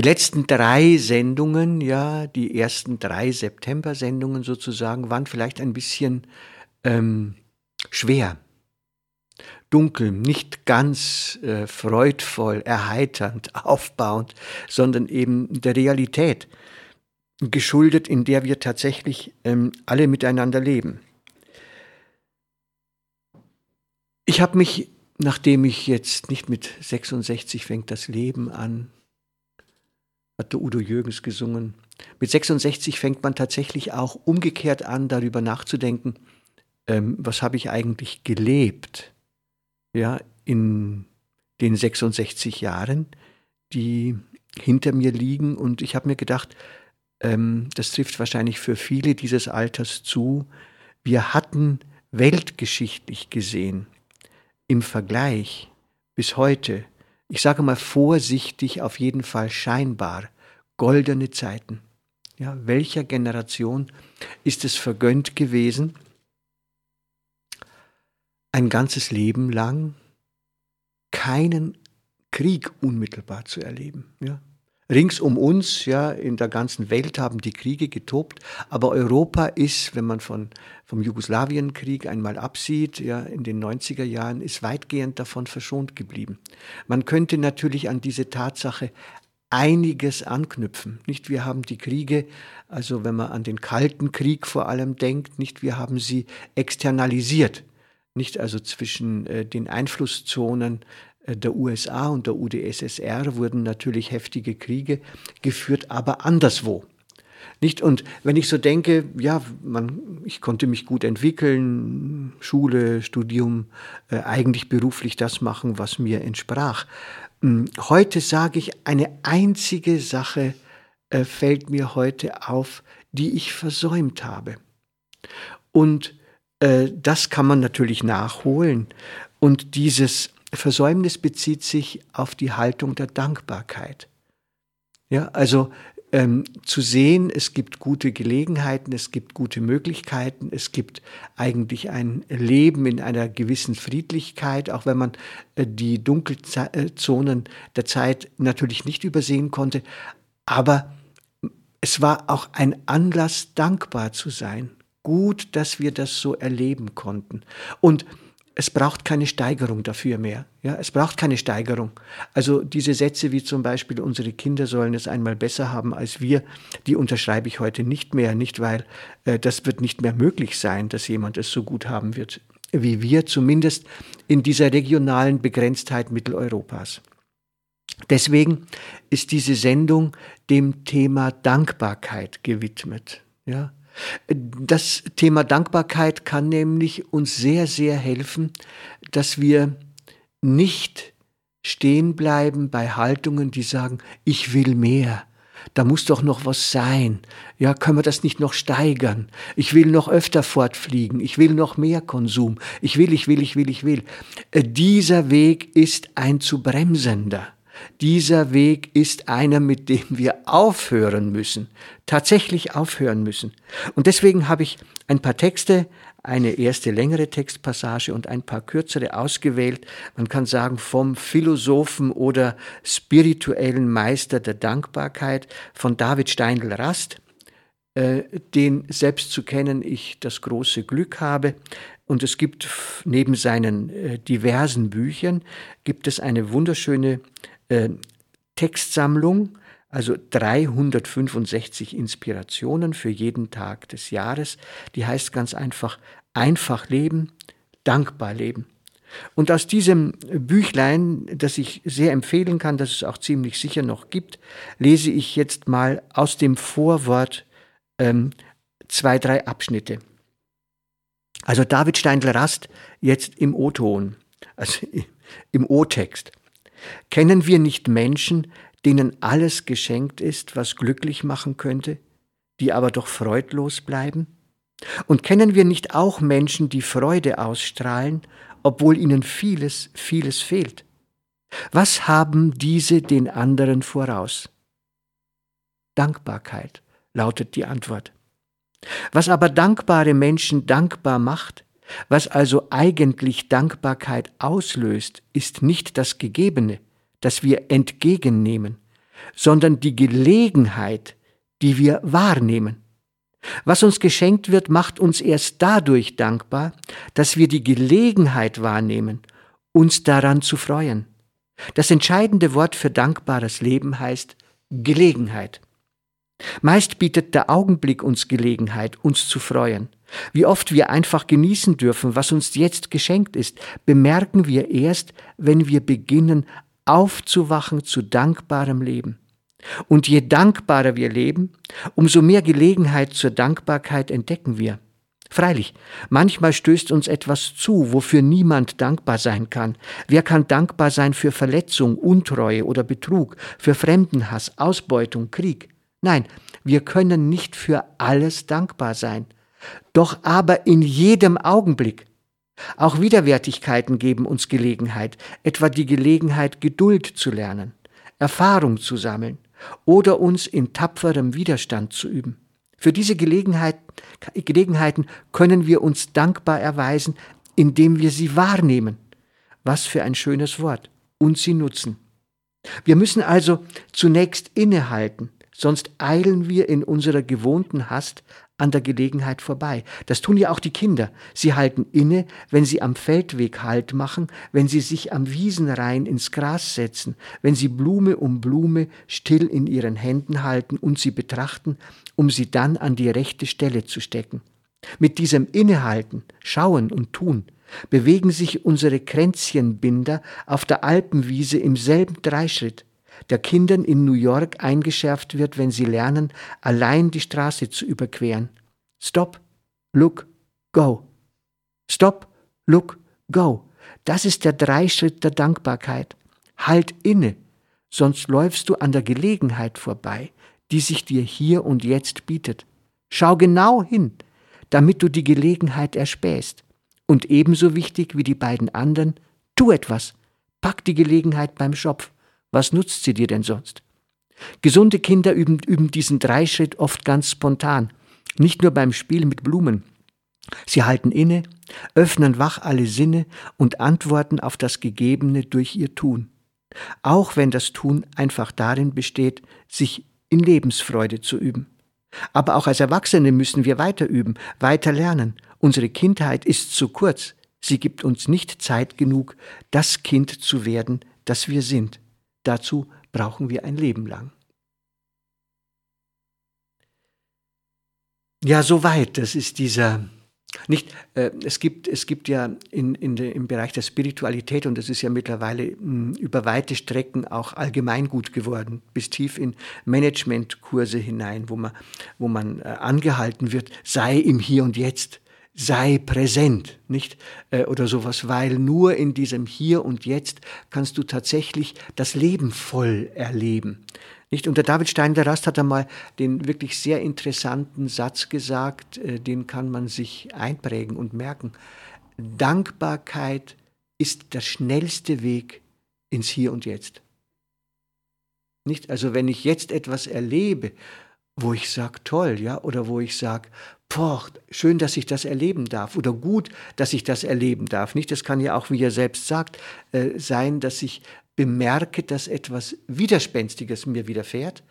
Die letzten drei Sendungen, ja, die ersten drei September-Sendungen sozusagen, waren vielleicht ein bisschen ähm, schwer, dunkel, nicht ganz äh, freudvoll, erheiternd, aufbauend, sondern eben der Realität geschuldet, in der wir tatsächlich ähm, alle miteinander leben. Ich habe mich, nachdem ich jetzt nicht mit 66 fängt das Leben an, hat Udo Jürgens gesungen. Mit 66 fängt man tatsächlich auch umgekehrt an, darüber nachzudenken, ähm, was habe ich eigentlich gelebt, ja, in den 66 Jahren, die hinter mir liegen. Und ich habe mir gedacht, ähm, das trifft wahrscheinlich für viele dieses Alters zu. Wir hatten weltgeschichtlich gesehen im Vergleich bis heute ich sage mal vorsichtig, auf jeden Fall scheinbar, goldene Zeiten. Ja, welcher Generation ist es vergönnt gewesen, ein ganzes Leben lang keinen Krieg unmittelbar zu erleben? Ja? Rings um uns, ja, in der ganzen Welt haben die Kriege getobt, aber Europa ist, wenn man von, vom Jugoslawienkrieg einmal absieht, ja, in den 90er Jahren, ist weitgehend davon verschont geblieben. Man könnte natürlich an diese Tatsache einiges anknüpfen. Nicht wir haben die Kriege, also wenn man an den Kalten Krieg vor allem denkt, nicht wir haben sie externalisiert. Nicht also zwischen äh, den Einflusszonen der USA und der UdSSR wurden natürlich heftige Kriege geführt, aber anderswo. Nicht? Und wenn ich so denke, ja, man, ich konnte mich gut entwickeln, Schule, Studium, äh, eigentlich beruflich das machen, was mir entsprach. Hm, heute sage ich, eine einzige Sache äh, fällt mir heute auf, die ich versäumt habe. Und äh, das kann man natürlich nachholen. Und dieses Versäumnis bezieht sich auf die Haltung der Dankbarkeit. Ja, also ähm, zu sehen, es gibt gute Gelegenheiten, es gibt gute Möglichkeiten, es gibt eigentlich ein Leben in einer gewissen Friedlichkeit, auch wenn man äh, die Dunkelzonen der Zeit natürlich nicht übersehen konnte. Aber es war auch ein Anlass, dankbar zu sein. Gut, dass wir das so erleben konnten. Und es braucht keine Steigerung dafür mehr. Ja, es braucht keine Steigerung. Also diese Sätze wie zum Beispiel, unsere Kinder sollen es einmal besser haben als wir, die unterschreibe ich heute nicht mehr, nicht weil äh, das wird nicht mehr möglich sein, dass jemand es so gut haben wird wie wir, zumindest in dieser regionalen Begrenztheit Mitteleuropas. Deswegen ist diese Sendung dem Thema Dankbarkeit gewidmet. Ja, das Thema Dankbarkeit kann nämlich uns sehr, sehr helfen, dass wir nicht stehen bleiben bei Haltungen, die sagen, ich will mehr. Da muss doch noch was sein. Ja, können wir das nicht noch steigern? Ich will noch öfter fortfliegen. Ich will noch mehr Konsum. Ich will, ich will, ich will, ich will. Äh, dieser Weg ist ein zu bremsender. Dieser Weg ist einer, mit dem wir aufhören müssen, tatsächlich aufhören müssen. Und deswegen habe ich ein paar Texte, eine erste längere Textpassage und ein paar kürzere ausgewählt. Man kann sagen, vom Philosophen oder spirituellen Meister der Dankbarkeit von David Steindl-Rast, äh, den selbst zu kennen ich das große Glück habe. Und es gibt neben seinen äh, diversen Büchern, gibt es eine wunderschöne äh, Textsammlung, also 365 Inspirationen für jeden Tag des Jahres. Die heißt ganz einfach einfach leben, dankbar leben. Und aus diesem Büchlein, das ich sehr empfehlen kann, das es auch ziemlich sicher noch gibt, lese ich jetzt mal aus dem Vorwort ähm, zwei, drei Abschnitte. Also David Steindl-Rast jetzt im O-Ton. also im O-Text. Kennen wir nicht Menschen, denen alles geschenkt ist, was glücklich machen könnte, die aber doch freudlos bleiben? Und kennen wir nicht auch Menschen, die Freude ausstrahlen, obwohl ihnen vieles, vieles fehlt? Was haben diese den anderen voraus? Dankbarkeit lautet die Antwort. Was aber dankbare Menschen dankbar macht, was also eigentlich Dankbarkeit auslöst, ist nicht das Gegebene, das wir entgegennehmen, sondern die Gelegenheit, die wir wahrnehmen. Was uns geschenkt wird, macht uns erst dadurch dankbar, dass wir die Gelegenheit wahrnehmen, uns daran zu freuen. Das entscheidende Wort für dankbares Leben heißt Gelegenheit. Meist bietet der Augenblick uns Gelegenheit, uns zu freuen. Wie oft wir einfach genießen dürfen, was uns jetzt geschenkt ist, bemerken wir erst, wenn wir beginnen, aufzuwachen zu dankbarem Leben. Und je dankbarer wir leben, umso mehr Gelegenheit zur Dankbarkeit entdecken wir. Freilich, manchmal stößt uns etwas zu, wofür niemand dankbar sein kann. Wer kann dankbar sein für Verletzung, Untreue oder Betrug, für Fremdenhass, Ausbeutung, Krieg? Nein, wir können nicht für alles dankbar sein. Doch aber in jedem Augenblick. Auch Widerwärtigkeiten geben uns Gelegenheit, etwa die Gelegenheit, Geduld zu lernen, Erfahrung zu sammeln oder uns in tapferem Widerstand zu üben. Für diese Gelegenheit, Gelegenheiten können wir uns dankbar erweisen, indem wir sie wahrnehmen. Was für ein schönes Wort. Und sie nutzen. Wir müssen also zunächst innehalten, sonst eilen wir in unserer gewohnten Hast an der Gelegenheit vorbei. Das tun ja auch die Kinder. Sie halten inne, wenn sie am Feldweg Halt machen, wenn sie sich am Wiesenrhein ins Gras setzen, wenn sie Blume um Blume still in ihren Händen halten und sie betrachten, um sie dann an die rechte Stelle zu stecken. Mit diesem Innehalten, Schauen und Tun bewegen sich unsere Kränzchenbinder auf der Alpenwiese im selben Dreischritt, der Kindern in New York eingeschärft wird, wenn sie lernen, allein die Straße zu überqueren. Stop, look, go. Stop, look, go. Das ist der Dreischritt der Dankbarkeit. Halt inne, sonst läufst du an der Gelegenheit vorbei, die sich dir hier und jetzt bietet. Schau genau hin, damit du die Gelegenheit erspähst. Und ebenso wichtig wie die beiden anderen, tu etwas. Pack die Gelegenheit beim Schopf. Was nutzt sie dir denn sonst? Gesunde Kinder üben, üben diesen Dreischritt oft ganz spontan, nicht nur beim Spiel mit Blumen. Sie halten inne, öffnen wach alle Sinne und antworten auf das Gegebene durch ihr Tun. Auch wenn das Tun einfach darin besteht, sich in Lebensfreude zu üben. Aber auch als Erwachsene müssen wir weiter üben, weiter lernen. Unsere Kindheit ist zu kurz. Sie gibt uns nicht Zeit genug, das Kind zu werden, das wir sind. Dazu brauchen wir ein Leben lang. Ja, soweit. Das ist dieser. Nicht, äh, es, gibt, es gibt ja in, in de, im Bereich der Spiritualität, und das ist ja mittlerweile mh, hm, über weite Strecken auch allgemeingut geworden, bis tief in Managementkurse hinein, wo man, wo man äh, angehalten wird, sei im Hier und Jetzt sei präsent, nicht? Äh, oder sowas, weil nur in diesem Hier und Jetzt kannst du tatsächlich das Leben voll erleben. Nicht? Und der David Stein der Rast hat einmal den wirklich sehr interessanten Satz gesagt, äh, den kann man sich einprägen und merken. Dankbarkeit ist der schnellste Weg ins Hier und Jetzt. Nicht? Also wenn ich jetzt etwas erlebe, wo ich sage, toll, ja, oder wo ich sage, boah, schön, dass ich das erleben darf oder gut, dass ich das erleben darf. Nicht, das kann ja auch, wie er selbst sagt, äh, sein, dass ich bemerke, dass etwas Widerspenstiges mir widerfährt,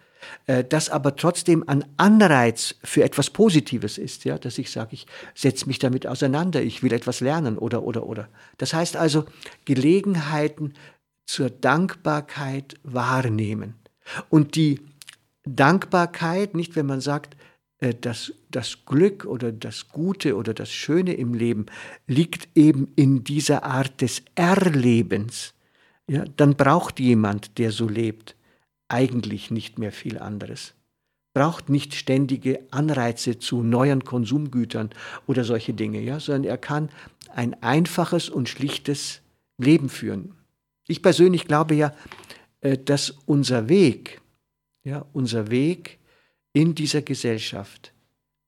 äh, das aber trotzdem ein Anreiz für etwas Positives ist, ja, dass ich sage, ich setze mich damit auseinander, ich will etwas lernen oder oder oder. Das heißt also Gelegenheiten zur Dankbarkeit wahrnehmen. Und die Dankbarkeit, nicht? Wenn man sagt, das, das Glück oder das Gute oder das Schöne im Leben liegt eben in dieser Art des Erlebens, ja, dann braucht jemand, der so lebt, eigentlich nicht mehr viel anderes. Braucht nicht ständige Anreize zu neuen Konsumgütern oder solche Dinge, ja, sondern er kann ein einfaches und schlichtes Leben führen. Ich persönlich glaube ja, äh, dass unser Weg, ja, unser Weg in dieser Gesellschaft,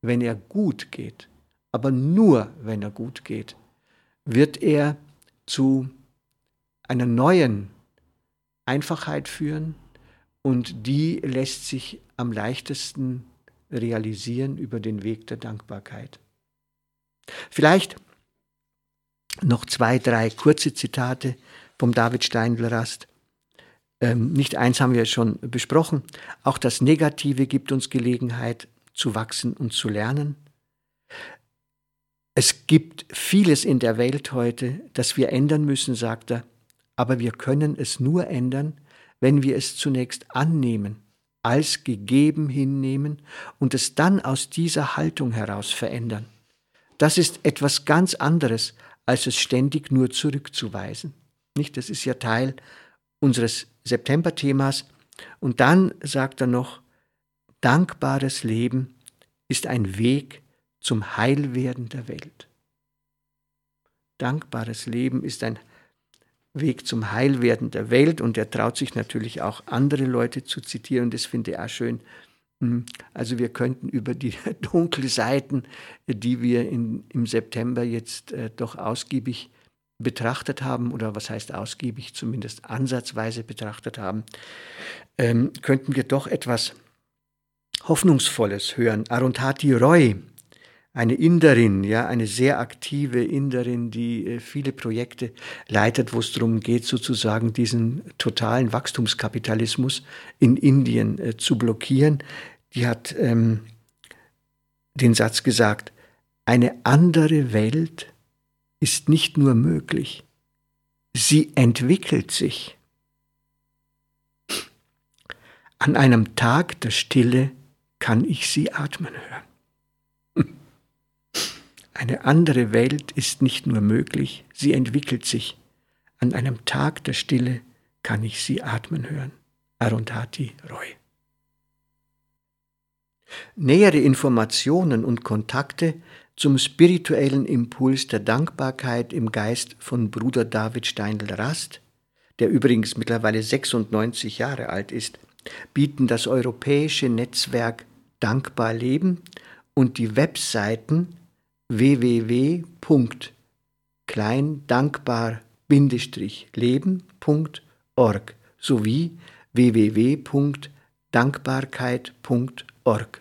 wenn er gut geht, aber nur wenn er gut geht, wird er zu einer neuen Einfachheit führen und die lässt sich am leichtesten realisieren über den Weg der Dankbarkeit. Vielleicht noch zwei, drei kurze Zitate vom David Steindl-Rast. Ähm, nicht eins haben wir schon besprochen. Auch das Negative gibt uns Gelegenheit zu wachsen und zu lernen. Es gibt vieles in der Welt heute, das wir ändern müssen, sagt er, aber wir können es nur ändern, wenn wir es zunächst annehmen, als gegeben hinnehmen und es dann aus dieser Haltung heraus verändern. Das ist etwas ganz anderes, als es ständig nur zurückzuweisen. Nicht? Das ist ja Teil unseres September-Themas. Und dann sagt er noch, dankbares Leben ist ein Weg zum Heilwerden der Welt. Dankbares Leben ist ein Weg zum Heilwerden der Welt und er traut sich natürlich auch andere Leute zu zitieren, das finde ich auch schön. Hm, also wir könnten über die dunklen Seiten, die wir in, im September jetzt äh, doch ausgiebig betrachtet haben, oder was heißt ausgiebig, zumindest ansatzweise betrachtet haben, ähm, könnten wir doch etwas Hoffnungsvolles hören. Arundhati Roy eine Inderin, ja, eine sehr aktive Inderin, die äh, viele Projekte leitet, wo es darum geht, sozusagen diesen totalen Wachstumskapitalismus in Indien äh, zu blockieren. Die hat ähm, den Satz gesagt, eine andere Welt ist nicht nur möglich, sie entwickelt sich. An einem Tag der Stille kann ich sie atmen hören. Eine andere Welt ist nicht nur möglich, sie entwickelt sich. An einem Tag der Stille kann ich sie atmen hören. Arundhati Roy. Nähere Informationen und Kontakte zum spirituellen Impuls der Dankbarkeit im Geist von Bruder David Steindl-Rast, der übrigens mittlerweile 96 Jahre alt ist, bieten das europäische Netzwerk Dankbar Leben und die Webseiten www.kleindankbar-leben.org sowie www.dankbarkeit.org.